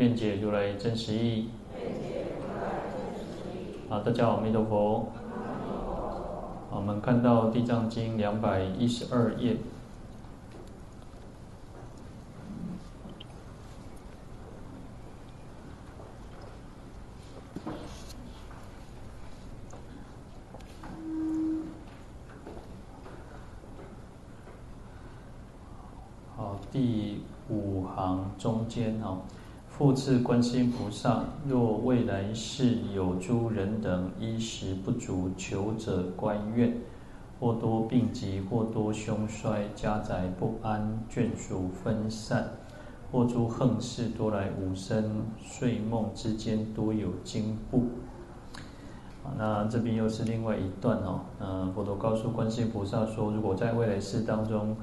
愿解如来真实义。啊，大家好，阿弥陀佛。我们看到《地藏经》两百一十二页。好，第五行中间哦。复次，观世音菩萨，若未来世有诸人等衣食不足，求者乖怨，或多病疾，或多凶衰，家宅不安，眷属分散，或诸横事多来无生，睡梦之间多有惊怖。那这边又是另外一段哦。嗯，佛陀告诉观世音菩萨说，如果在未来世当中，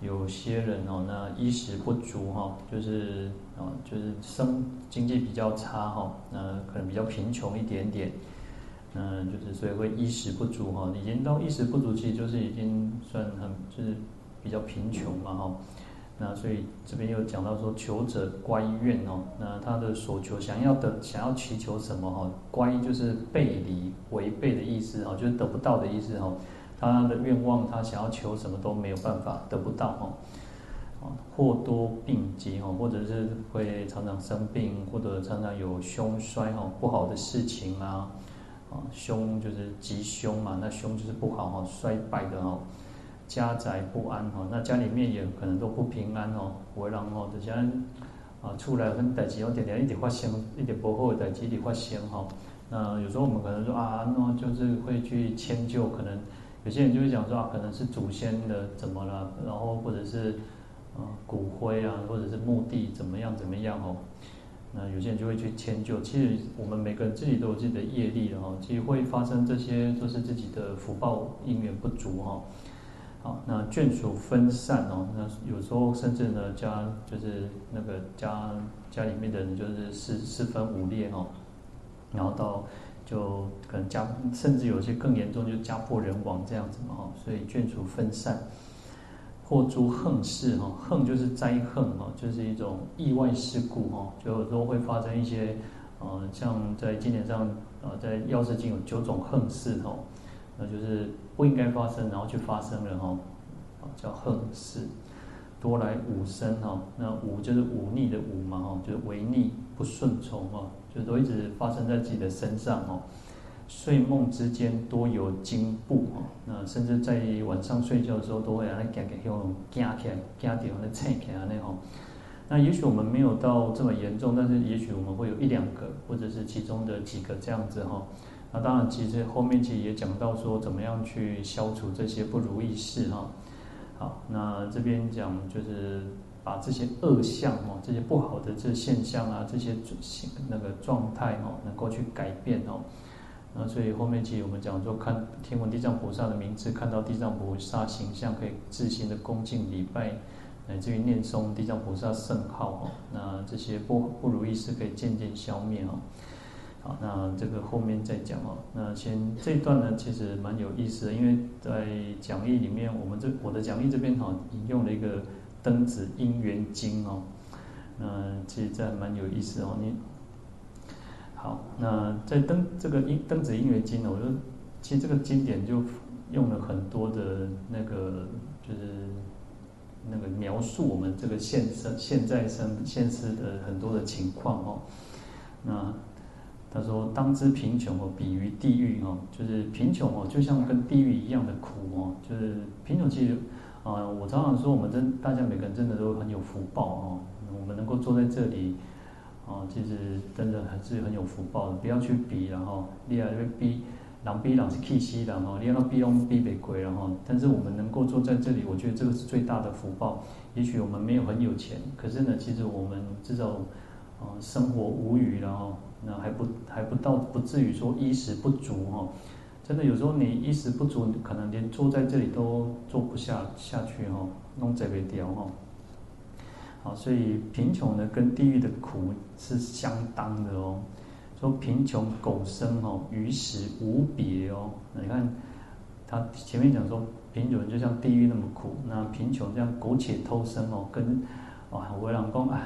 有些人哦，那衣食不足哈，就是啊，就是生经济比较差哈，那可能比较贫穷一点点，嗯，就是所以会衣食不足哈。已经到衣食不足，其实就是已经算很就是比较贫穷嘛哈。那所以这边又讲到说，求者乖愿哦，那他的所求想要的想要祈求什么哈？乖就是背离违背的意思哈，就是得不到的意思哈。他的愿望，他想要求什么都没有办法得不到哈哦，或多病疾哦，或者是会常常生病，或者常常有凶衰哦，不好的事情啊，啊凶就是吉凶嘛，那凶就是不好哈，衰败的哦，家宅不安哈，那家里面也可能都不平安哦，我然后这些啊出来很代志，有点点一点发生，一点不好的代志一点发生哈，那有时候我们可能说啊，那就是会去迁就可能。有些人就会讲说啊，可能是祖先的怎么了，然后或者是啊骨灰啊，或者是墓地怎么样怎么样哦。那有些人就会去迁就。其实我们每个人自己都有自己的业力的哈，其实会发生这些都是自己的福报因缘不足哈。好，那眷属分散哦，那有时候甚至呢家就是那个家家里面的人就是四四分五裂哦，然后到。就可能家，甚至有些更严重，就家破人亡这样子嘛哈，所以眷属分散，或诸横事哈，横就是灾横哈，就是一种意外事故哈，就有时候会发生一些，呃，像在经典上，呃，在药师经有九种横事哈，那就是不应该发生，然后却发生了哈，叫横事，多来五生哈，那五就是忤逆的忤嘛哈，就是违逆不顺从哈。就都一直发生在自己的身上哦，睡梦之间多有惊怖哦，那甚至在晚上睡觉的时候都会让他惊惊用惊起来，惊到那醒起来那吼。那也许我们没有到这么严重，但是也许我们会有一两个，或者是其中的几个这样子哈。那当然，其实后面其实也讲到说怎么样去消除这些不如意事哈。好，那这边讲就是。把这些恶相哦，这些不好的这现象啊，这些那个状态哦，能够去改变哦。那所以后面其实我们讲说，看听闻地藏菩萨的名字，看到地藏菩萨形象，可以自行的恭敬礼拜，乃至于念诵地藏菩萨圣号哦。那这些不不如意事可以渐渐消灭哦。好，那这个后面再讲哦。那先这一段呢，其实蛮有意思的，因为在讲义里面，我们这我的讲义这边哈，引用了一个。灯子因缘经哦，那其实这还蛮有意思哦。你好，那在灯这个音灯子音乐经呢，我就其实这个经典就用了很多的那个，就是那个描述我们这个现生现在生现世的很多的情况哦。那他说，当知贫穷哦，比于地狱哦，就是贫穷哦，就像跟地狱一样的苦哦，就是贫穷其实。啊，我常常说，我们真大家每个人真的都很有福报哦。我们能够坐在这里，啊，其实真的还是很有福报的。不要去比，然后你也会比，人比人是气息的哈，你要比用比别贵，然后，但是我们能够坐在这里，我觉得这个是最大的福报。也许我们没有很有钱，可是呢，其实我们至少哦，生活无余了哦，那还不还不到不至于说衣食不足哦。真的有时候你衣食不足，可能连坐在这里都坐不下下去哦，弄这个掉哦。好，所以贫穷呢，跟地狱的苦是相当的哦。说贫穷苟生哦，于时无别哦。你看他前面讲说贫穷就像地狱那么苦，那贫穷这样苟且偷生哦，跟啊，我老公哎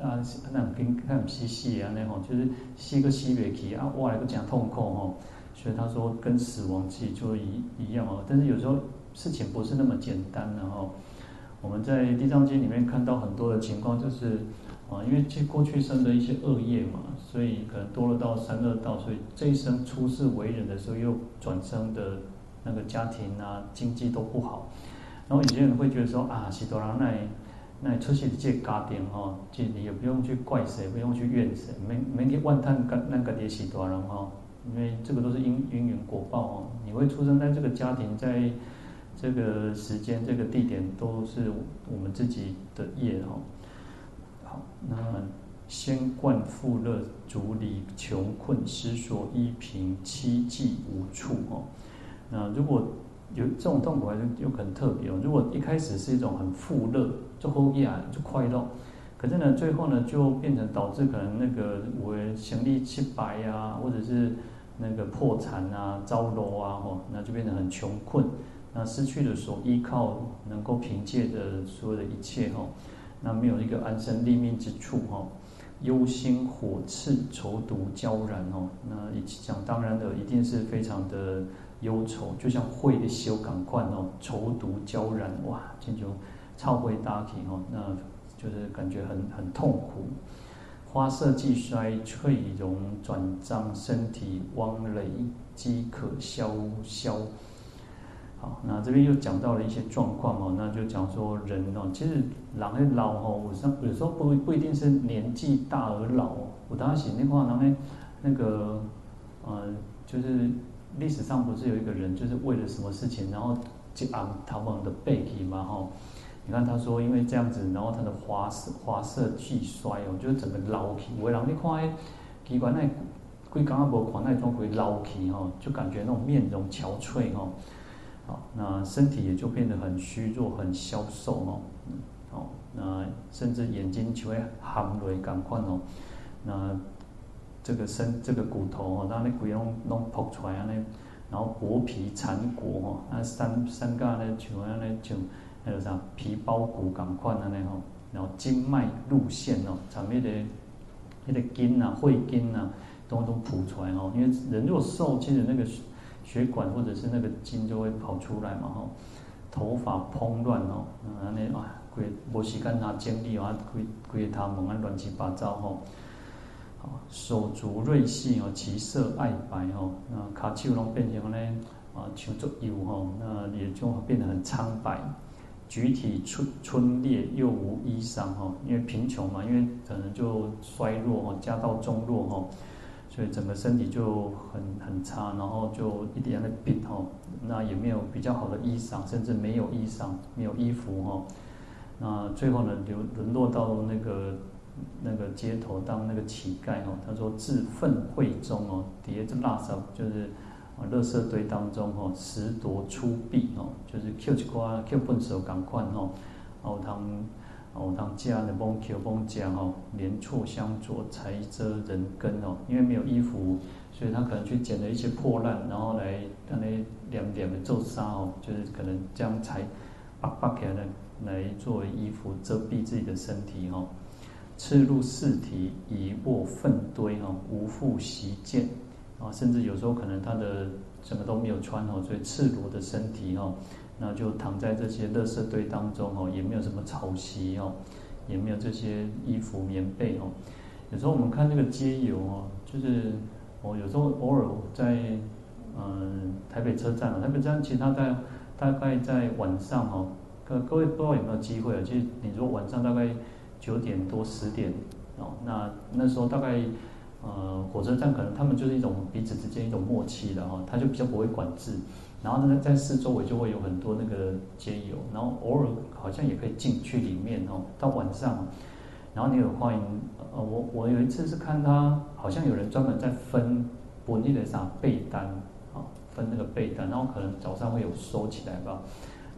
啊，那跟看西戏啊那种，就是吸个吸别气啊，哇，来个讲痛苦哦。所以他说跟死亡其实就一一样哦。但是有时候事情不是那么简单的哦。我们在《地藏经》里面看到很多的情况，就是啊，因为这过去生的一些恶业嘛，所以可能堕落到三恶道，所以这一生出世为人的时候，又转生的那个家庭啊，经济都不好。然后有些人会觉得说啊，喜多郎那那出世的这家庭哈，这你也不用去怪谁，不用去怨谁，没没去万叹干那个爹喜多郎哈，因为这个都是因因缘果报哦，你会出生在这个家庭，在。这个时间、这个地点都是我们自己的业哦。好，那先惯富乐，逐离穷困，实所依凭，期冀无处哦。那如果有这种痛苦，还是有可能特别哦。如果一开始是一种很富乐，就后业就快乐，可是呢，最后呢，就变成导致可能那个我行李七白啊，或者是那个破产啊、遭楼啊，哦，那就变得很穷困。那失去了所依靠、能够凭借的所有的一切哈，那没有一个安身立命之处哈，忧心火炽、愁毒焦然哦，那讲当然的，一定是非常的忧愁，就像灰的修感官哦，愁毒焦然哇，这就超会大体哦，那就是感觉很很痛苦，花色既衰，翠容转脏，身体汪羸，饥渴消消。好，那这边又讲到了一些状况哦，那就讲说人哦，其实人的老哦，有时有时候不不一定是年纪大而老哦。我当时那话，然后那个呃，就是历史上不是有一个人，就是为了什么事情，然后就按他们的背体嘛哈。你看他说，因为这样子，然后他的花色花色俱衰哦，就是整个老气。为人你看，奇怪那规刚刚无看那种会老气哦，就感觉那种面容憔悴哦那身体也就变得很虚弱、很消瘦哦，哦，那甚至眼睛就会含泪感款哦，那这个身、这个骨头哦，那那骨拢拢破出来啊，那然后薄皮缠裹哦，那三三个那像啊那像那个啥皮包骨感款啊那吼，然后经脉路线哦，上面的那个筋啊、会筋啊，都都剖出来哦，因为人若瘦，其实那个。血管或者是那个筋就会跑出来嘛吼，头发蓬乱哦，啊那啊，规无时间拿精力啊，规规他们啊乱七八糟吼，好手足锐细哦，其色爱白哦，那卡丘拢变成呢啊，像足油吼，那也就变得很苍白，举体春春裂又无衣裳吼，因为贫穷嘛，因为可能就衰弱哦，家道中落吼。所以整个身体就很很差，然后就一点的病吼，那也没有比较好的衣裳，甚至没有衣裳，没有衣服吼。那最后呢，流沦落到那个那个街头当那个乞丐哦。他说自粪秽中哦，底下这垃圾就是啊，垃圾堆当中哦，拾夺出币哦，就是捡一块捡粪手赶快哦，然后他们。哦，当家的崩桥崩家哦，连错相着，才遮人根哦。因为没有衣服，所以他可能去捡了一些破烂，然后来让那两点的皱纱哦，就是可能将才扒扒起来的来作为衣服遮蔽自己的身体哦。赤露四体以卧粪堆哦，无复习见啊，甚至有时候可能他的什么都没有穿哦，所以赤裸的身体哦。那就躺在这些垃圾堆当中哦，也没有什么潮汐哦，也没有这些衣服棉被哦。有时候我们看那个街游哦，就是我有时候偶尔在嗯台北车站啊，台北车站其实它在大概在晚上哦，各各位不知道有没有机会啊？其实你说晚上大概九点多十点哦，那那时候大概呃火车站可能他们就是一种彼此之间一种默契的哈，他就比较不会管制。然后呢，在四周围就会有很多那个街友，然后偶尔好像也可以进去里面哦。到晚上，然后你有欢迎呃，我我有一次是看他好像有人专门在分本地的啥被单啊，分那个被单，然后可能早上会有收起来吧，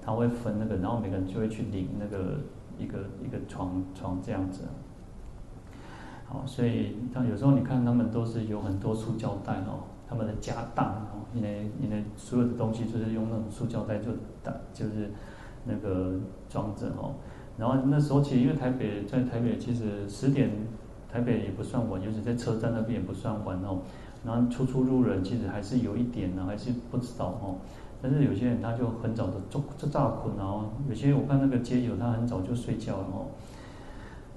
他会分那个，然后每个人就会去领那个一个一个床床这样子。好，所以像有时候你看他们都是有很多塑胶袋哦，他们的家当哦，因为因为所有的东西就是用那种塑胶袋就打就是那个装着哦。然后那时候其实因为台北在台北其实十点台北也不算晚，尤其在车站那边也不算晚哦。然后出出入人其实还是有一点呢，还是不知道哦。但是有些人他就很早的做做早困哦，有些我看那个街友他很早就睡觉了哦。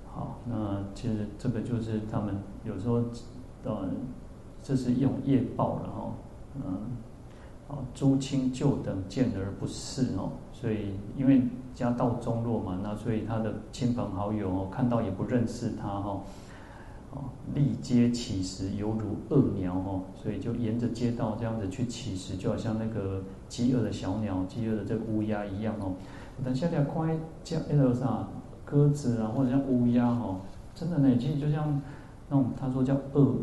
好，那其实这个就是他们有时候呃，这是用业报了哦，嗯，啊，诸亲旧等见而不识哦，所以因为。家道中落嘛，那所以他的亲朋好友哦，看到也不认识他哈，哦，立街乞食犹如饿鸟哦，所以就沿着街道这样子去乞食，就好像那个饥饿的小鸟、饥饿的这个乌鸦一样哦。等下来看叫那个啥鸽子啊，或者像乌鸦哦，真的呢，其实就像那种他说叫饿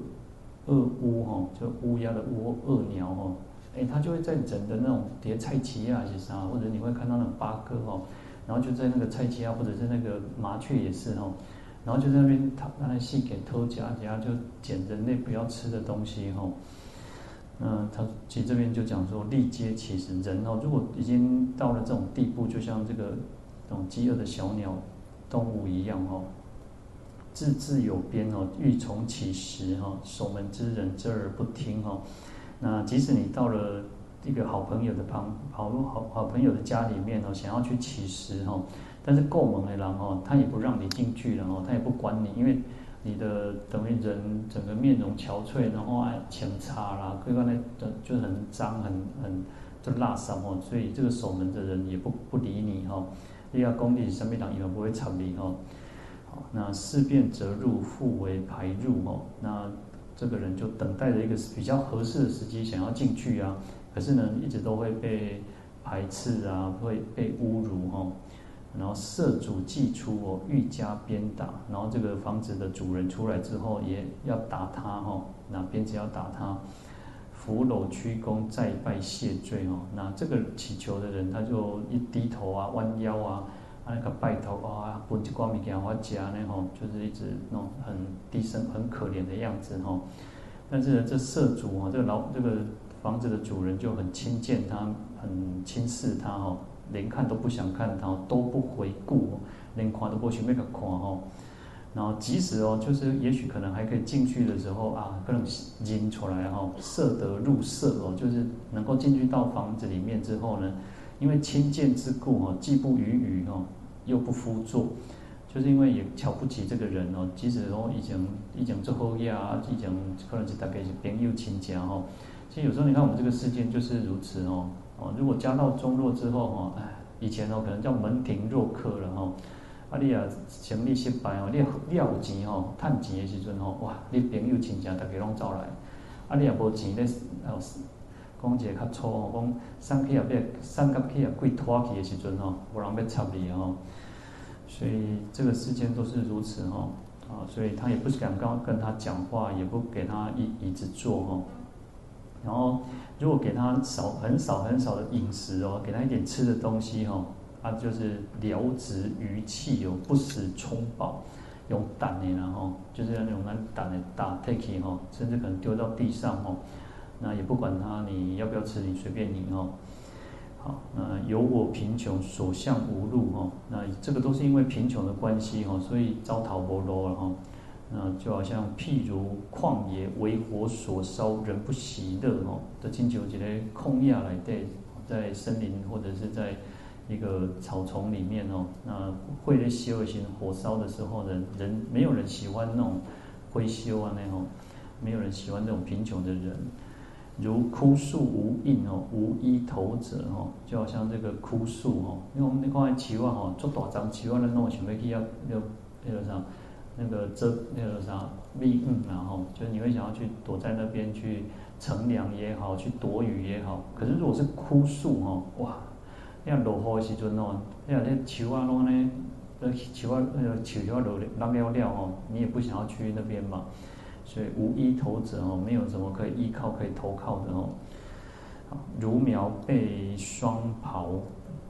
饿乌哈，就乌鸦的乌饿鸟哦，哎，它就会在整的那种叠菜畦啊，是啥，或者你会看到那种八哥哦。然后就在那个菜畦啊，或者是那个麻雀也是哦，然后就在那边它那细给偷家家，就捡人类不要吃的东西哈。嗯，他其实这边就讲说，历街乞食人哦，如果已经到了这种地步，就像这个这种饥饿的小鸟动物一样哦，字字有边哦，欲从乞食哈，守门之人遮而不听哈。那即使你到了。一个好朋友的旁好好好朋友的家里面哦，想要去乞食哈，但是够猛的人哦，他也不让你进去了哦，他也不管你，因为你的等于人整个面容憔悴，然后爱戕擦啦，各方面的就很脏很很就垃圾哦，所以这个守门的人也不不理你哈，你要工地上面人也不会睬你哈。那事变则入，复为排入哦，那这个人就等待着一个比较合适的时机，想要进去啊。可是呢，一直都会被排斥啊，会被侮辱哈。然后舍主既出哦，愈加鞭打。然后这个房子的主人出来之后，也要打他哈。那鞭子要打他，伏搂屈躬，再拜谢罪哦。那这个祈求的人，他就一低头啊，弯腰啊，那个拜头啊，不光明给他家呢吼，就是一直那种很低声、很可怜的样子哈。但是呢，这舍主啊，这个老这个。房子的主人就很轻贱他，很轻视他哈，连看都不想看他，都不回顾，连看都不去那个看哈。然后即使哦，就是也许可能还可以进去的时候啊，可能认出来哈，色得入色哦，就是能够进去到房子里面之后呢，因为轻贱之故哈，既不语语哦，又不敷座，就是因为也瞧不起这个人哦。即使说已经已经做后业啊，以前可能是大概是朋友亲戚哦。其实有时候你看我们这个世界就是如此哦哦，如果家道中落之后哈，哎，以前哦可能叫门庭若客了哈，啊你啊成立失败哦，你你要有钱哦，赚钱的时阵哦，哇，你朋友亲戚大家拢走来，啊你也无钱咧，哦，讲一个较粗哦，讲送去也变送甲去也贵拖去的时阵哦，无人要插你哦，所以这个世间都是如此哦，啊，所以他也不是敢跟跟他讲话，也不给他椅椅子坐哦。然后，如果给他少很少很少的饮食哦，给他一点吃的东西哦，他就是撩直鱼气哦，不使充饱，用胆的然后就是那种拿胆的打 take 哈，甚至可能丢到地上哦，那也不管他你要不要吃，你随便你哦。好，那有我贫穷，所向无路哦，那这个都是因为贫穷的关系哦，所以招讨无路了哈。那就好像譬如旷野为火所烧，人不喜乐哦。的亲像一个旷野来对，在森林或者是在一个草丛里面哦，那会的烧而行火烧的时候，呢人没有人喜欢那种灰修啊那种，没有人喜欢那种贫穷的人。如枯树无荫哦，无依投者哦，就好像这个枯树哦，因为我们那块树啊哈，做大张树啊，那弄想要去要要那个啥。那个遮那个啥密嗯，然后就是你会想要去躲在那边去乘凉也好，去躲雨也好。可是如果是枯树哦，哇，那样落雨的时阵哦，那样那树啊拢呢那奇怪那个求求楼浪尿尿哦，你也不想要去那边嘛，所以无依投者哦，没有什么可以依靠可以投靠的哦。如苗被霜刨，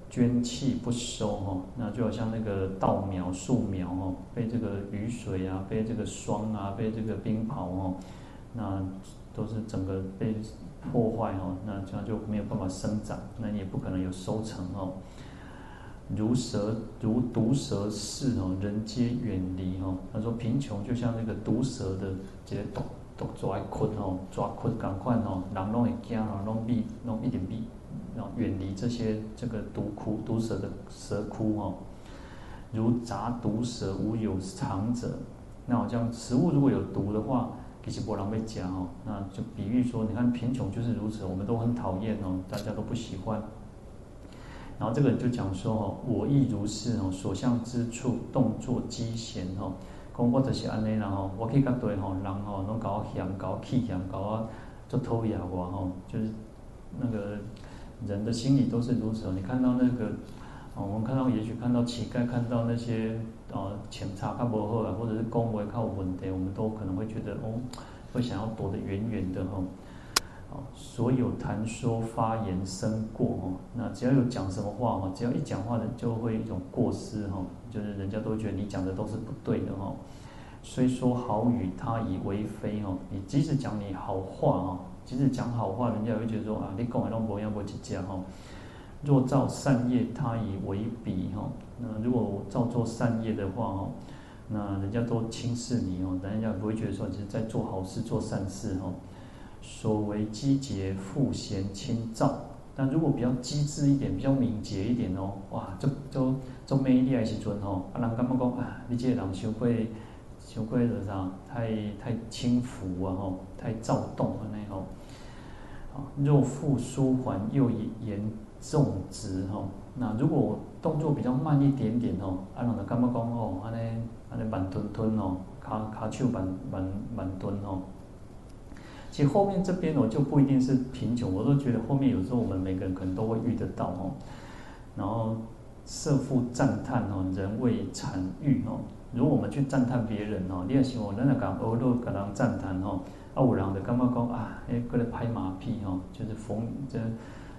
捐弃不收哦，那就好像那个稻苗树苗哦，被这个雨水啊，被这个霜啊，被这个冰雹哦，那都是整个被破坏哦，那这样就没有办法生长，那你也不可能有收成哦。如蛇如毒蛇似哦，人皆远离哦。他说贫穷就像那个毒蛇的这些毒毒抓困哦，抓困赶快哦，人拢会惊哦，拢避拢一点避，然后远离这些这个毒窟毒蛇的蛇窟哦。如杂毒蛇无有藏者，那好像食物如果有毒的话，其实没人会吃哦。那就比喻说，你看贫穷就是如此，我们都很讨厌哦，大家都不喜欢。然后这个人就讲说哦，我亦如是哦，所向之处动作机闲哦，讲我就是安尼啦吼，我去甲对吼，人吼拢搞我嫌，搞我气嫌，搞我做讨厌我吼，就是那个人的心理都是如此哦。你看到那个，我们看到也许看到乞丐，看到那些呃钱差较无好啊，或者是讲话较有问题，我们都可能会觉得哦，会想要躲得远远的吼。所有谈说发言生过哦，那只要有讲什么话哦，只要一讲话的就会一种过失哈，就是人家都觉得你讲的都是不对的哈。虽说好语，他以为非哦，你即使讲你好话哦，即使讲好话，人家会觉得说啊，你讲的拢无样无一只哈。若造善业，他以为鄙哈。那如果造作善业的话哦，那人家都轻视你哦，人家不会觉得说你是在做好事、做善事哈。所谓机捷复贤亲照，但如果比较机智一点，比较敏捷一点哦，哇，就就就美丽的时阵哦，啊，人感觉讲啊，你这个人小过小过的啥，太太轻浮啊吼，太躁动啊那吼，啊，若复舒缓又严重直吼，那如果动作比较慢一点点哦，啊，人就感觉讲哦，安尼安尼慢吞吞哦，卡卡手慢慢慢吞哦。其实后面这边我就不一定是贫穷，我都觉得后面有时候我们每个人可能都会遇得到哦。然后设复赞叹哦，人为谄誉哦。如果我们去赞叹别人哦，你也希望人家讲欧陆跟人赞叹哦，啊有人就感觉讲啊，哎过来拍马屁哦，就是逢这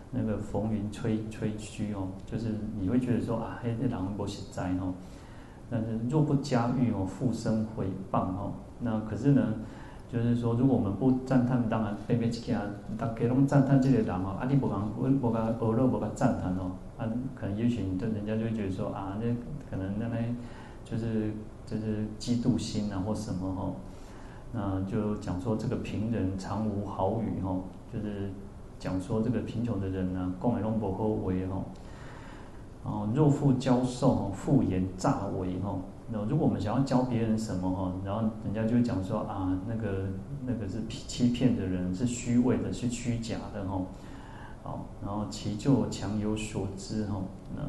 那个逢云吹吹嘘哦，就是你会觉得说啊，哎这人不实在哦。但是若不加誉哦，复生回谤哦。那可是呢？就是说，如果我们不赞叹，当然被被其他大家拢赞叹这个人哦，啊你不讲，我我个俄罗不个赞叹哦，啊可能也许你对人家就会觉得说啊，那可能那那就是就是嫉妒心啊或什么哈，那就讲说这个贫人常无好语哈，就是讲说这个贫穷的人呢，讲来拢不好话哈，哦若复教授复言诈那。如果我们想要教别人什么哈，然后人家就会讲说啊，那个那个是欺骗的人，是虚伪的，是虚假的哈。好，然后其就强有所知哈。那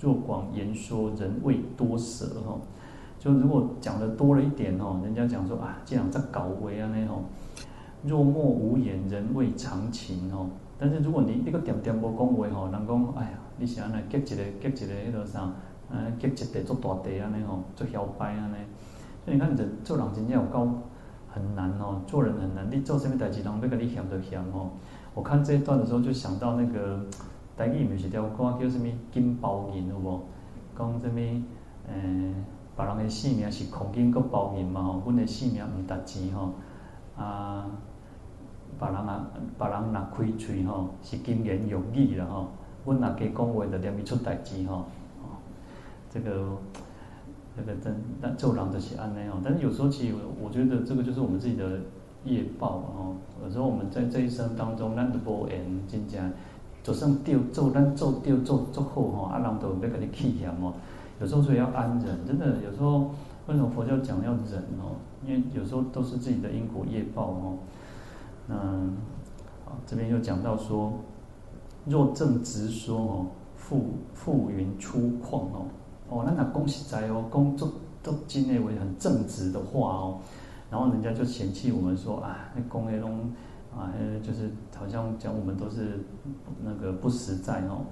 若广言说，人谓多舌哈。就如果讲的多了一点哦，人家讲说啊，这样在搞为啊那种。若默无言，人谓长情哦。但是如果你那个点点不讲话哈，人讲哎呀，你想来结一个结一个那个啥？啊，结一地做大地安尼吼，做摇摆安尼。所以你看，人做人真正有够很难哦，做人很难。你做什么代志，人要甲你嫌就嫌吼。我看这一段的时候，就想到那个台语有一条歌叫什么“金包银”有无？讲什么？诶、别人的性命是空金阁包银嘛吼，阮的性命毋值钱吼。啊，别人啊，别人若开喙吼，是金言玉语啦吼。阮若加讲话，就念伊出代志吼。这个这个真但做人就是安内哦，但是有时候其实我觉得这个就是我们自己的业报哦。有时候我们在这一生当中，咱都无缘真正就算丢做咱做丢做做好吼，啊人都要给你气嫌哦。有时候所以要安忍，真的有时候为什么佛教讲要忍哦？因为有时候都是自己的因果业报哦。嗯，好，这边又讲到说，若正直说哦，复复云粗犷哦。哦，那那恭喜在哦，讲做做真诶为很正直的话哦，然后人家就嫌弃我们说啊，那讲诶拢啊，就是好像讲我们都是那个不实在哦。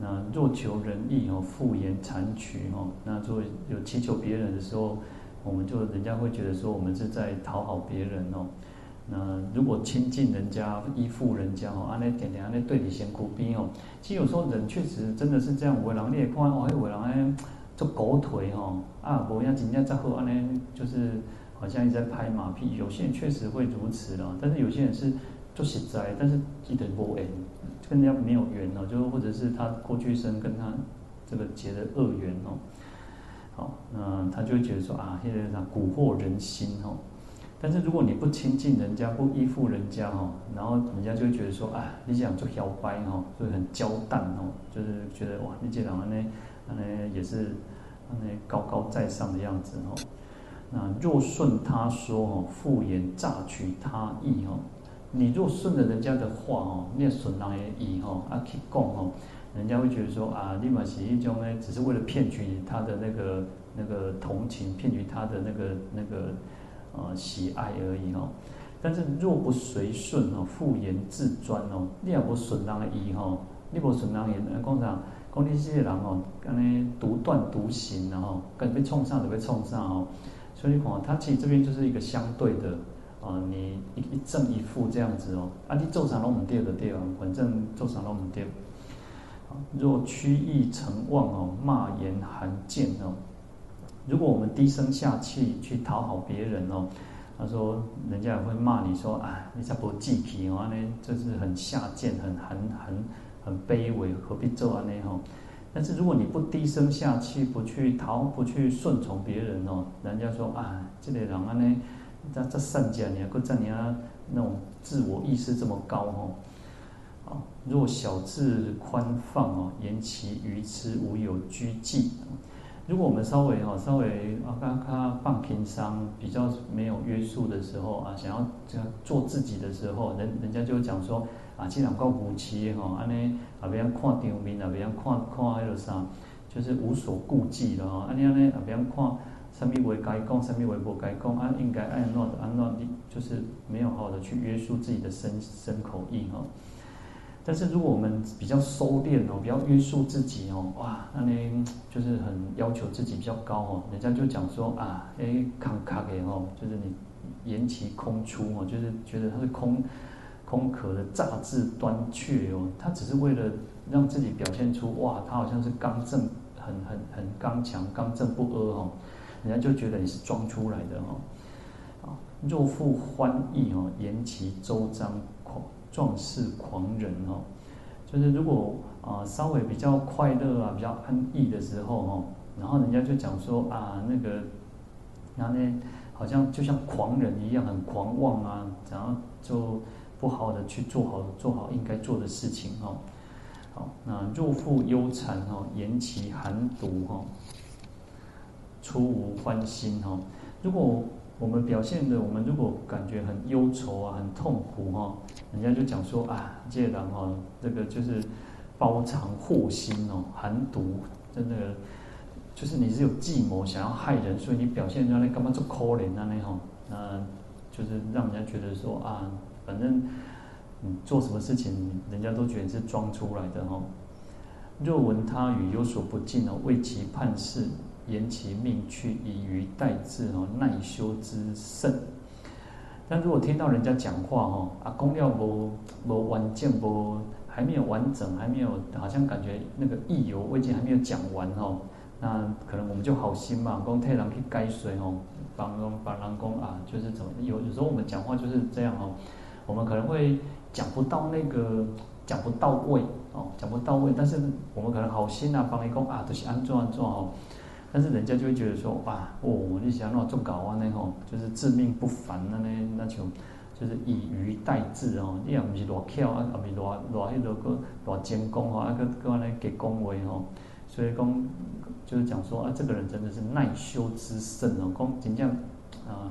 那若求人意哦，复言残曲哦，那做有祈求别人的时候，我们就人家会觉得说我们是在讨好别人哦。那如果亲近人家、依附人家哦，安尼点点安尼对你先苦逼哦。其实有时候人确实真的是这样，有的人你也看哦，有的人哎做狗腿哦，啊，不像人家在后安尼就是好像一直在拍马屁。有些人确实会如此了，但是有些人是做实在，但是一点不缘，跟人家没有缘哦，就或者是他过去生跟他这个结的恶缘哦。好，那他就会觉得说啊，现在啥蛊惑人心哦。但是如果你不亲近人家，不依附人家哦，然后人家就会觉得说，啊，你这样做摇摆哦，就很娇淡哦，就是觉得哇，你这样呢，呢也是那高高在上的样子哦。那若顺他说哦，复言诈取他意哦，你若顺着人家的话哦，你损人的意哦，啊去讲哦，人家会觉得说啊，你嘛是一种呢，只是为了骗取他的那个那个同情，骗取他的那个那个。呃，喜爱而已哦。但是若不随顺哦，复言自专哦，你也不顺人的意吼，你不顺人言，讲啥？讲你这些人哦，安尼独断独行，然后跟被冲上就被冲上哦。所以你看，他其实这边就是一个相对的啊，你一一正一负这样子哦。啊，你做啥拢唔对的对哦，反正做啥拢唔对。若曲意成妄哦，骂言含贱哦。如果我们低声下气去讨好别人哦，他说人家也会骂你说啊，你这不济气哦，呢这是很下贱、很很很很卑微，何必做啊呢吼？但是如果你不低声下气，不去讨，不去顺从别人哦，人家说啊，这类人啊呢，这这善假你还够在你啊，那种自我意识这么高哦。啊，若小智宽放哦，言其愚痴，无有拘忌。如果我们稍微哈稍微啊，刚刚放平商比较没有约束的时候啊，想要这样做自己的时候，人人家就讲说啊，这两个无奇哈，安尼啊，别人看场面啊，别人看看那个啥，就是无所顾忌了哈。安尼安尼啊，别人看什么话该讲，什么话不该讲，啊，应该按怎的按怎，就是没有好好的去约束自己的身身口意哈。但是如果我们比较收敛哦，比较约束自己哦，哇，那呢就是很要求自己比较高哦，人家就讲说啊，哎，康卡给哦，就是你言其空出哦，就是觉得他是空空壳的诈字端却哦，他只是为了让自己表现出哇，他好像是刚正很很很刚强刚正不阿哦，人家就觉得你是装出来的哦，啊，若复欢意哦，言其周章。壮士狂人哦，就是如果啊稍微比较快乐啊比较安逸的时候哦，然后人家就讲说啊那个，然后呢好像就像狂人一样很狂妄啊，然后就不好的去做好做好应该做的事情哦。好，那若复忧谗哦，言其寒毒哈，出无欢心哈。如果我们表现的，我们如果感觉很忧愁啊，很痛苦哈，人家就讲说啊，这人哈，这个就是包藏祸心哦，寒毒，真的就是你是有计谋想要害人，所以你表现出来干嘛做可怜啊那哈，那就是让人家觉得说啊，反正你做什么事情，人家都觉得是装出来的哈。若闻他语有所不敬哦，为其判事。言其命去，以愚待智哦，耐修之甚。但如果听到人家讲话哦，啊，公料不不完整，不还没有完整，还没有，好像感觉那个意犹未尽，还没有讲完哦，那可能我们就好心嘛，讲替人去改水哦，帮人帮人讲啊，就是怎么有有时候我们讲话就是这样哦，我们可能会讲不到那个讲不到位哦，讲不到位，但是我们可能好心啊，帮你讲啊，都是安怎安怎哦。但是人家就会觉得说，哇，哦，你想那做搞啊，那吼，就是自命不凡的那那就，就是以愚待智哦，你也不是多巧啊，也不是多多迄个个多精工吼，啊个个安尼给恭维吼，所以讲就是讲说啊，这个人真的是耐修之圣哦，讲真正啊，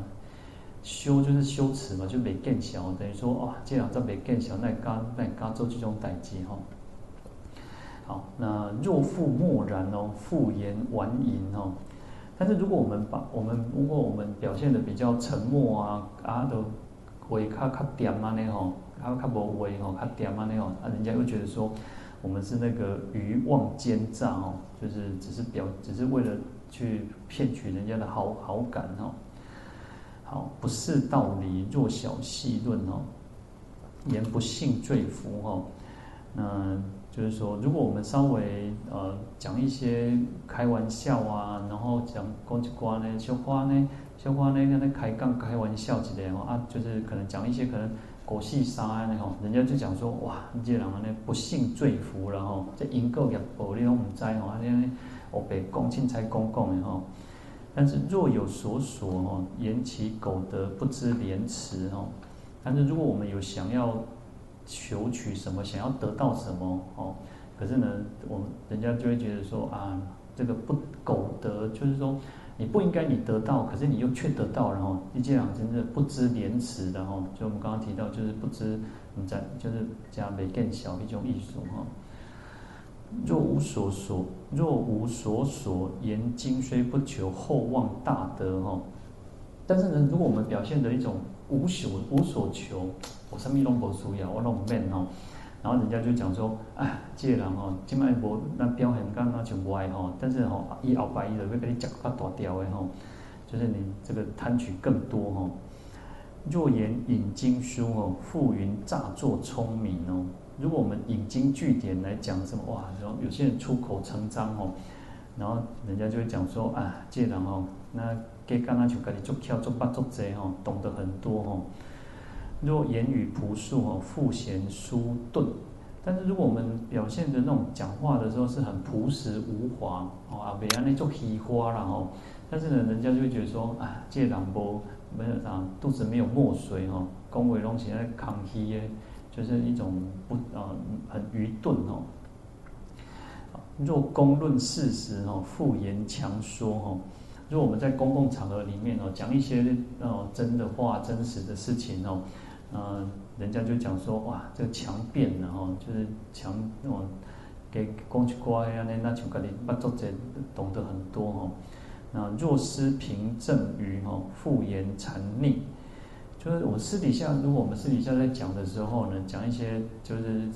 修就是修辞嘛，就袂见小，等于说哇，这样子袂见小，那干那干做这种代志吼。好，那若复默然哦，复言婉隐哦。但是如果我们把我们如果我们表现的比较沉默啊，啊都话较较点啊呢吼，较较无话吼，较点啊呢吼，啊人家又觉得说，我们是那个愚妄奸诈哦，就是只是表，只是为了去骗取人家的好好感哦。好，不是道理，若小细论哦，言不信罪福哦。那就是说，如果我们稍微呃讲一些开玩笑啊，然后讲讲一寡呢，小花呢，小花呢，跟他开杠开玩笑之类哦啊，就是可能讲一些可能。狗戏杀啊，那吼，人家就讲说，哇，你这人安尼不幸罪福，然后这因果业报你拢唔知吼，安尼我被讲清才公讲的吼。但是若有所索吼，言其苟得，不知廉耻吼。但是如果我们有想要求取什么，想要得到什么哦，可是呢，我们人家就会觉得说啊，这个不苟得，就是说。你不应该你得到，可是你又却得到，然后你这样真的不知廉耻，然后就我们刚刚提到，就是不知你在就是加没更小一种艺术哈。若无所所，若无所所，言今虽不求，厚望大德哈。但是呢，如果我们表现的一种无所无所求，我什么拢不需要，我拢唔免哦。然后人家就讲说，哎，这个人哦，今麦无那表现刚刚就歪吼，但是吼，以后摆伊就要给你讲较大条的吼，就是你这个贪取更多吼。若言引经书哦，复云诈作聪明哦。如果我们引经据典来讲什么哇，然后有些人出口成章哦，然后人家就会讲说，啊，这个人哦，那给刚刚就跟你做巧做八做贼吼，懂得很多吼。若言语朴素哦，复嫌疏钝。但是如果我们表现的那种讲话的时候是很朴实无华哦，啊，别安尼做虚花了哦。但是呢，人家就会觉得说，啊，这人无没有啥肚子没有墨水哦，讲话拢是在空虚的，就是一种不啊很愚钝哦。若公论事实哦，复言强说哦。如果我们在公共场合里面哦，讲一些哦真的话、真实的事情哦。呃，人家就讲说，哇，这个强辩的哈，就是强那种给讲一寡啊，那那像跟你不作者懂得很多哈。那若失凭证于哈，复言谗佞，就是我私底下，如果我们私底下在讲的时候呢，讲一些就是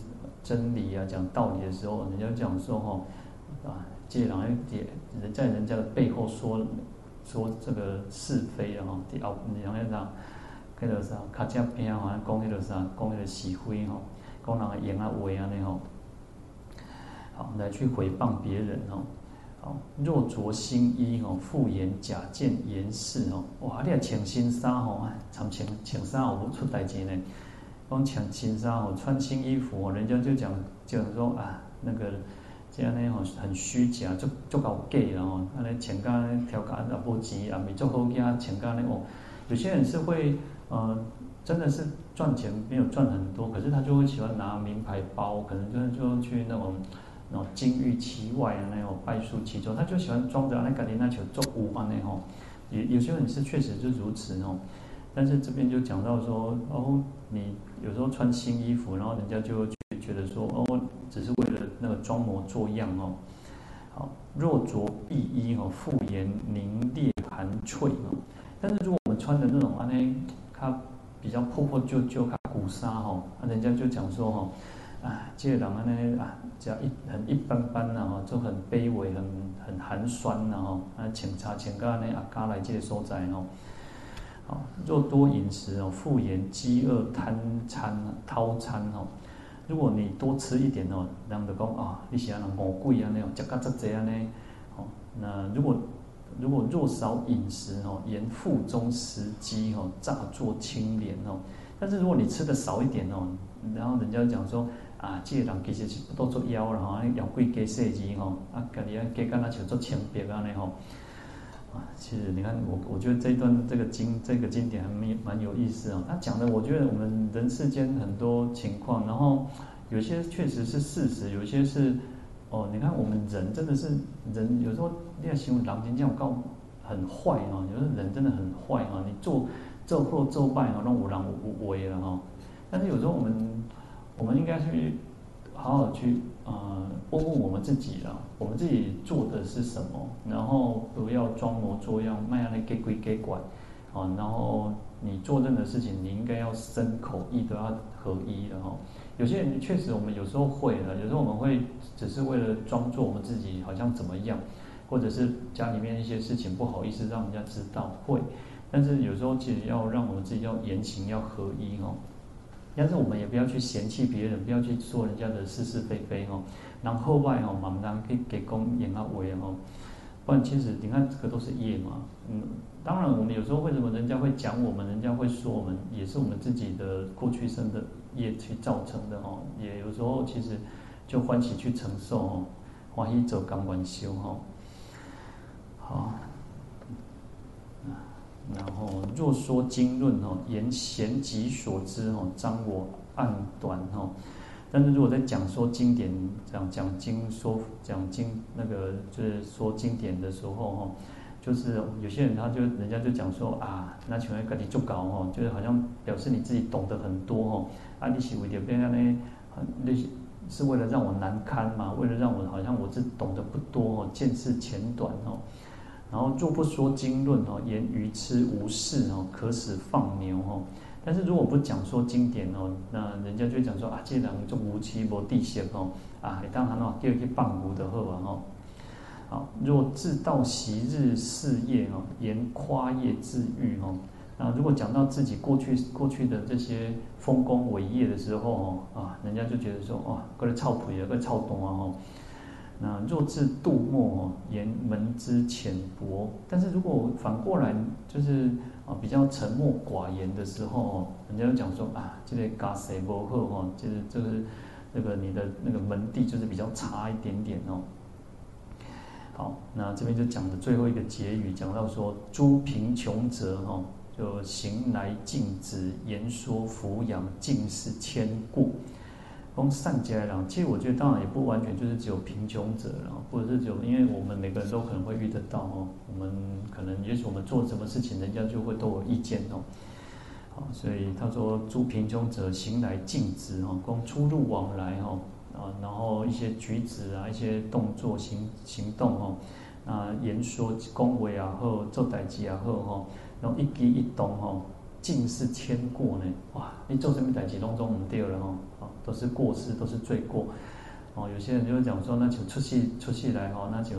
真理啊，讲道理的时候，人家讲说哈，啊，借人一点人在人家的背后说说这个是非啊，第二你想要讲。迄个啥，卡加边啊，讲迄个啥，讲迄个是非吼，讲人个言啊话啊呢吼，好来去诽谤别人吼，好若着新衣吼，复言假见言事吼，哇，你啊穿新衫吼，穿穿穿衫有无出代志呢？讲穿新衫吼，穿新衣服哦，人家就讲讲说啊，那个这样呢吼，很虚假，足足够假然后，安尼穿甲条件也无钱，也未足好惊，穿甲呢哦，有些人是会。呃，真的是赚钱没有赚很多，可是他就会喜欢拿名牌包，可能就是就去那种那种金玉其外啊，那种败絮其中，他就喜欢装着那个那球做无啊那吼。有有些人是确实是如此哦，但是这边就讲到说哦，你有时候穿新衣服，然后人家就觉得说哦，只是为了那个装模作样哦。好，若着敝衣哦，复言凝冽寒翠哦。但是如果我们穿的那种啊那。它比较破破旧旧，它古刹吼，啊，人家就讲说吼，啊，这个人啊呢啊，只要一很一般般呐哈，就很卑微，很很寒酸呐哈，啊，请茶请个呢啊，家来这个所在吼，好，若多饮食哦，复言饥饿贪餐饕餐哦，如果你多吃一点哦，人就讲啊，你是安那魔鬼啊那种，食甲遮济啊呢，哦，那如果。如果若少饮食哦，言腹中食积哦，诈作清廉哦。但是如果你吃的少一点哦，然后人家讲说啊，这个人其实是不多做妖然后妖怪给设计哦，啊，家己啊给干那像做清白啊呢吼。啊，其实你看我，我觉得这一段这个经这个经典还蛮蛮有意思啊。他讲的，我觉得我们人世间很多情况，然后有些确实是事实，有些是。哦，你看我们人真的是人，有时候你要形容人间这样告很坏啊，有时候人真的很坏啊，你做做破做败啊，让五郎无为了哈。但是有时候我们我们应该去好好去呃问问我们自己了，我们自己做的是什么，然后不要装模作样，卖样的给鬼给拐，啊，然后你做任何事情，你应该要身口意都要合一的哈。有些人确实我们有时候会的，有时候我们会只是为了装作我们自己好像怎么样，或者是家里面一些事情不好意思让人家知道会，但是有时候其实要让我们自己要言行要合一哦。但是我们也不要去嫌弃别人，不要去说人家的是是非非哦。然后外哦，慢慢可以给公演啊为哦。不然其实你看这个都是业嘛，嗯，当然我们有时候为什么人家会讲我们，人家会说我们，也是我们自己的过去生的业去造成的哦。也有时候其实就欢喜去承受哦，欢喜做甘愿受哈。好，然后若说经论哦，言咸己所知哦，彰我暗短哦。但是如果在讲说经典，讲讲经说讲经那个就是说经典的时候哈，就是有些人他就人家就讲说啊，那请问跟你做高哈，就是好像表示你自己懂得很多哦，啊你是为了变成呢，那些是为了让我难堪嘛，为了让我好像我这懂得不多哦，见识浅短哦，然后若不说经论哦，言愚痴无事哦，可使放牛哦。但是如果不讲说经典哦，那人家就讲说啊，这人就无痴无知识哦，啊，当然哦，叫去放牛的好啊吼。好，若自道昔日事业哦，言夸业自喻哦，那如果讲到自己过去过去的这些丰功伟业的时候哦，啊，人家就觉得说哇，过来臭屁啊，过来臭动啊吼。那若自度末哦，言门之浅薄。但是如果反过来就是啊。比较沉默寡言的时候哦，人家就讲说啊，这个家世不好哈，就是就是那个你的那个门第就是比较差一点点哦。好，那这边就讲的最后一个结语，讲到说诸贫穷者哈，就行来尽止，言说俯仰，尽是谦过。光善解来讲，其实我觉得当然也不完全就是只有贫穷者了，或者是只有，因为我们每个人都可能会遇得到哦。我们可能也许我们做什么事情，人家就会都有意见哦。好，所以他说诸贫穷者行来径直哦，光出入往来哦，啊，然后一些举止啊，一些动作行行动哦，啊，言说恭维啊，或做代志啊，或哈，然后一举一动吼。尽是千过呢，哇！你做什么代志拢总唔对了哦，都是过失，都是罪过。哦，有些人就会讲说，那就出世出世来哈，那就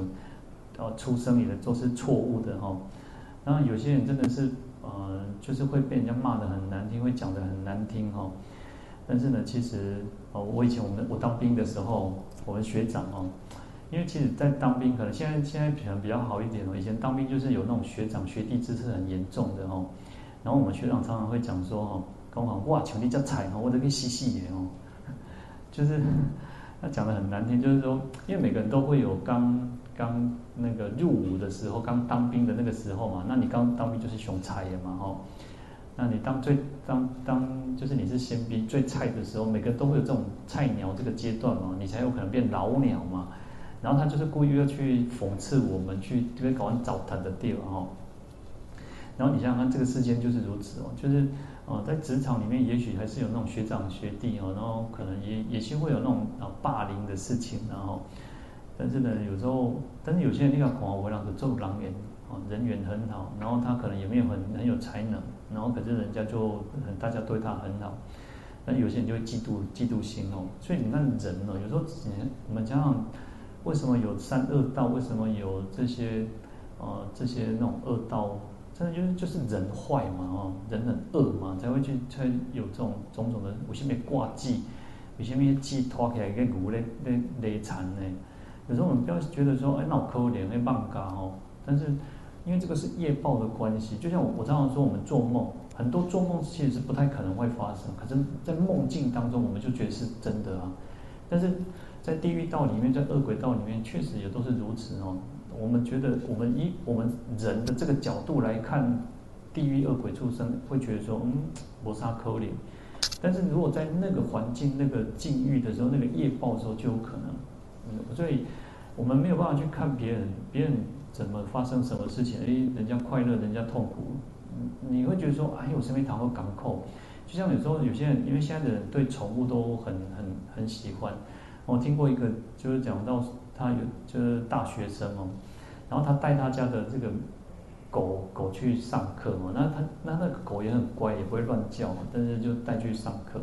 哦出生里的都是错误的哈。然后有些人真的是呃，就是会被人家骂得很难听，会讲得很难听哈。但是呢，其实哦，我以前我们我当兵的时候，我们学长哦，因为其实，在当兵可能现在现在可能比较好一点哦。以前当兵就是有那种学长学弟制是很严重的哦。然后我们学长常常会讲说哦，刚好哇，兄弟叫彩哦，我这边细细的哦，就是他讲的很难听，就是说，因为每个人都会有刚刚那个入伍的时候，刚当兵的那个时候嘛，那你刚当兵就是熊菜的嘛吼，那你当最当当就是你是新兵最菜的时候，每个人都会有这种菜鸟这个阶段嘛，你才有可能变老鸟嘛，然后他就是故意要去讽刺我们，去这边搞完澡堂的地方哦。然后你想想看，这个世间就是如此哦，就是哦，在职场里面，也许还是有那种学长学弟哦，然后可能也也是会有那种啊霸凌的事情，然后，但是呢，有时候，但是有些人那个广为让的做狼人哦，人缘很好，然后他可能也没有很很有才能，然后可是人家就很大家对他很好，那有些人就会嫉妒嫉妒心哦，所以你看人哦，有时候你我们讲讲为什么有三恶道，为什么有这些呃这些那种恶道？真的就是就是人坏嘛，哦，人很恶嘛，才会去才有这种种种的，有些咩挂记，有些咩记拖起来跟牛咧咧勒残呢。有时候我们不要觉得说，哎，那可怜，那棒嘎哦。但是因为这个是业报的关系，就像我我常常说，我们做梦，很多做梦其实是不太可能会发生，可是，在梦境当中，我们就觉得是真的啊。但是在地狱道里面，在恶鬼道里面，确实也都是如此哦。我们觉得，我们以我们人的这个角度来看，地狱恶鬼畜生会觉得说，嗯，我杀可怜。但是如果在那个环境、那个境遇的时候，那个业报的时候，就有可能。嗯，所以我们没有办法去看别人，别人怎么发生什么事情，诶，人家快乐，人家痛苦，你会觉得说，哎，我身边躺过港口。就像有时候有些人，因为现在的人对宠物都很很很喜欢。我听过一个，就是讲到。他有就是大学生哦，然后他带他家的这个狗狗去上课嘛，那他那那个狗也很乖，也不会乱叫，但是就带去上课。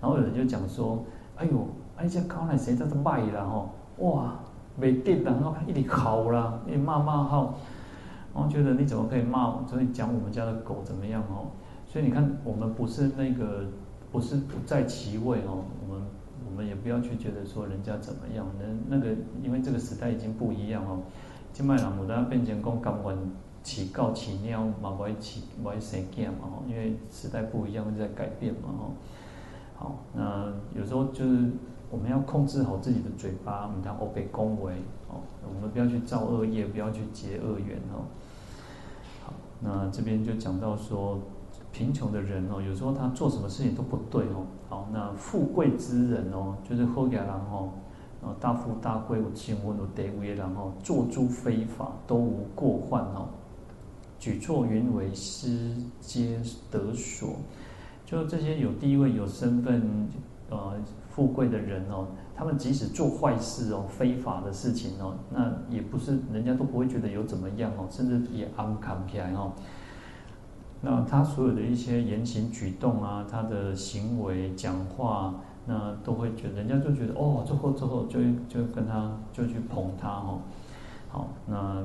然后有人就讲说，哎呦，哎这狗来谁在这卖啦吼，哇，没电了，然后一直嚎啦，一骂骂号，然后觉得你怎么可以骂，所以讲我们家的狗怎么样哦？所以你看，我们不是那个，不是不在其位哦，我们们也不要去觉得说人家怎么样，那那个因为这个时代已经不一样哦，金麦郎牡丹变成讲甘愿起告起尿嘛，不会起不会生囝嘛吼，因为时代不一样，在改变嘛吼。好，那有时候就是我们要控制好自己的嘴巴，我们讲欧北恭维哦，我们不要去造恶业，不要去结恶缘哦。好，那这边就讲到说。贫穷的人哦，有时候他做什么事情都不对哦。好，那富贵之人哦，就是好野人哦，大富大贵有钱有地位的人哦，做诸非法都无过患哦，举措云为施皆得所。就这些有地位、有身份、呃富贵的人哦，他们即使做坏事哦、非法的事情哦，那也不是人家都不会觉得有怎么样哦，甚至也安康起来哦。那他所有的一些言行举动啊，他的行为讲话，那都会觉得人家就觉得哦，之后之后就就跟他就去捧他哦。好，那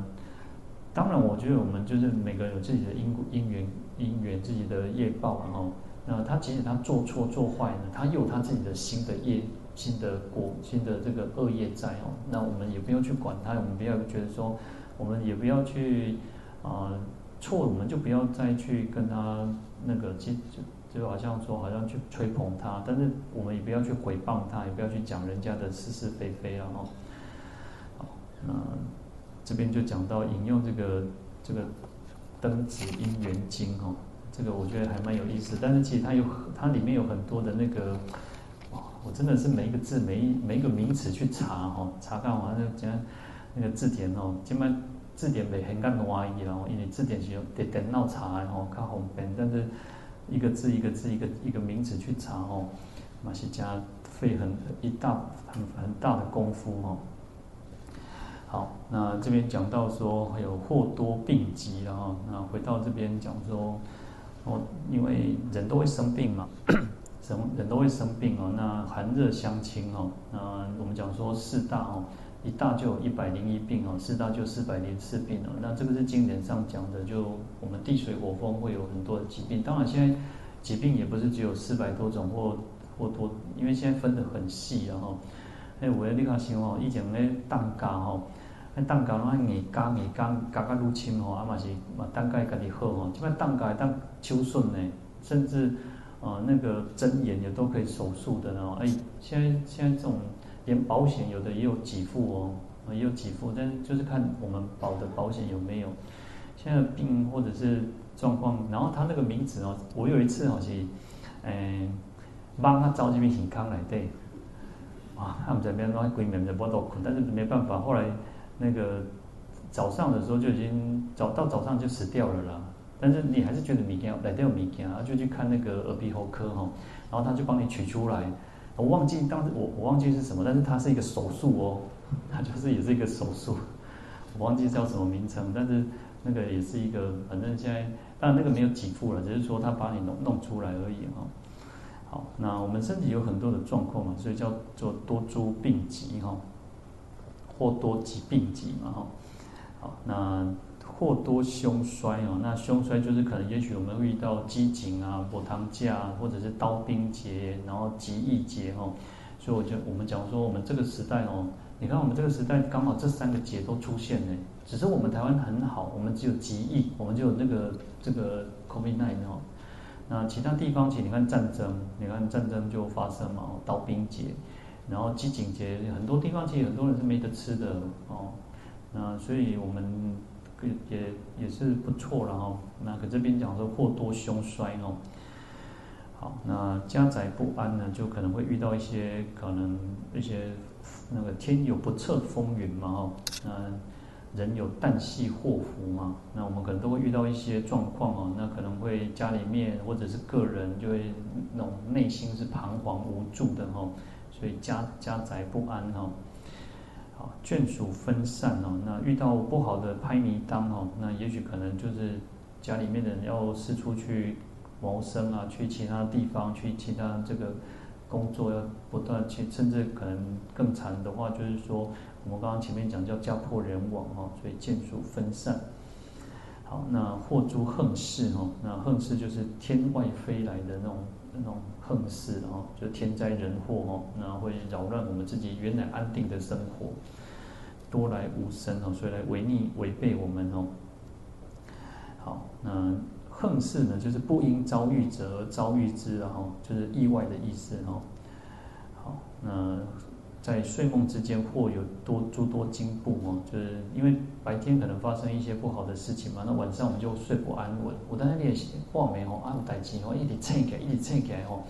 当然，我觉得我们就是每个人有自己的因因缘因缘自己的业报然后，那他即使他做错做坏呢，他有他自己的新的业、新的果、新的这个恶业在哦。那我们也不要去管他，我们不要觉得说，我们也不要去啊。呃错，我们就不要再去跟他那个，就就就好像说，好像去吹捧他，但是我们也不要去回谤他，也不要去讲人家的是是非非啊。哈。好，那这边就讲到引用这个这个《灯子因缘经》哦，这个我觉得还蛮有意思。但是其实它有它里面有很多的那个，我真的是每一个字每一每一个名词去查哈，查看完了讲那个字典哦，基本字典没很干挪伊，然后因为字典是用电电脑查，然后较方便，但是一个字一个字一个一个名词去查哦，嘛是加费很一大很很大的功夫哦。好，那这边讲到说还有祸多病急，然后那回到这边讲说哦，因为人都会生病嘛，人人都会生病哦，那寒热相侵哦，那我们讲说四大哦。一大就有一百零一病哦，四大就四百零四病哦。那这个是经典上讲的，就我们地水火风会有很多的疾病。当然现在疾病也不是只有四百多种或或多，因为现在分得很细啊哈。哎，我你看想哦，以前咧冻甲吼，那冻甲拢爱硬加硬加加加入侵吼，啊嘛是嘛冻甲家己好吼。即摆冻甲会当手术呢，甚至呃那个针眼也都可以手术的哦。哎，现在现在这种。连保险有的也有给付哦，也有给付，但是就是看我们保的保险有没有。现在病或者是状况，然后他那个名字哦，我有一次好像，嗯，帮他找这边健康来对，哇，他们这边乱鬼门的不都困，但是没办法，后来那个早上的时候就已经早到早上就死掉了啦。但是你还是觉得物件来都有物件，然后就去看那个耳鼻喉科哈，然后他就帮你取出来。我忘记当时我我忘记是什么，但是它是一个手术哦，它就是也是一个手术，我忘记叫什么名称，但是那个也是一个，反正现在当然那个没有给付了，只是说他把你弄弄出来而已哈。好，那我们身体有很多的状况嘛，所以叫做多诸病疾哈，或多疾病疾嘛哈。好，那。过多凶衰哦，那凶衰就是可能，也许我们遇到饥馑啊、火塘架，啊或者是刀兵劫，然后疾疫劫哦。所以我就我们讲说，我们这个时代哦，你看我们这个时代刚好这三个劫都出现呢。只是我们台湾很好，我们只有疾疫，我们就有那个这个 COVID-19 哦。那其他地方其实你看战争，你看战争就发生嘛，刀兵劫，然后饥馑劫，很多地方其实很多人是没得吃的哦。那所以我们。也也是不错了哈，那可这边讲说祸多凶衰哦，好，那家宅不安呢，就可能会遇到一些可能一些那个天有不测风云嘛哈，那人有旦夕祸福嘛，那我们可能都会遇到一些状况哦，那可能会家里面或者是个人就会那种内心是彷徨无助的哈，所以家家宅不安哈。好，眷属分散哦，那遇到不好的拍迷当哦，那也许可能就是家里面的人要四处去谋生啊，去其他地方，去其他这个工作要不断去，甚至可能更惨的话，就是说我们刚刚前面讲叫家破人亡哦，所以眷属分散。好，那祸诸横事哦，那横事就是天外飞来的那种横事哦，就天灾人祸哦，那会扰乱我们自己原来安定的生活，多来无生哦，所以来违逆违背我们哦。好，那横事呢，就是不应遭遇者而遭遇之，哦就是意外的意思哦。好，那。在睡梦之间，或有多诸多惊怖哦，就是因为白天可能发生一些不好的事情嘛，那晚上我们就睡不安稳。我当时练习画眉吼，啊有代志哦，一直醒起来，一直醒起来哦，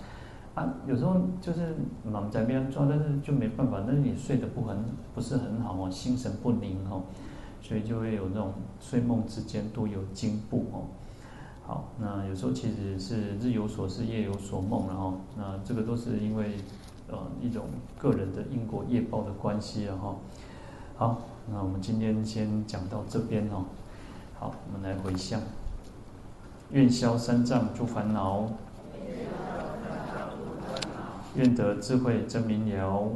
啊有时候就是蛮在边抓，但是就没办法，但是你睡得不很不是很好哦，心神不宁哦，所以就会有那种睡梦之间多有惊怖哦。好，那有时候其实是日有所思，夜有所梦，然后那这个都是因为。呃，一种个人的因果业报的关系了哈。好，那我们今天先讲到这边哦。好，我们来回向，愿消三障诸烦恼，愿得智慧真明了，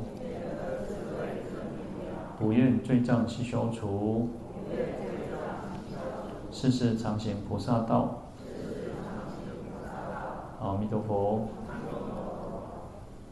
不愿罪障悉消除，世世常行菩萨道。阿弥陀佛。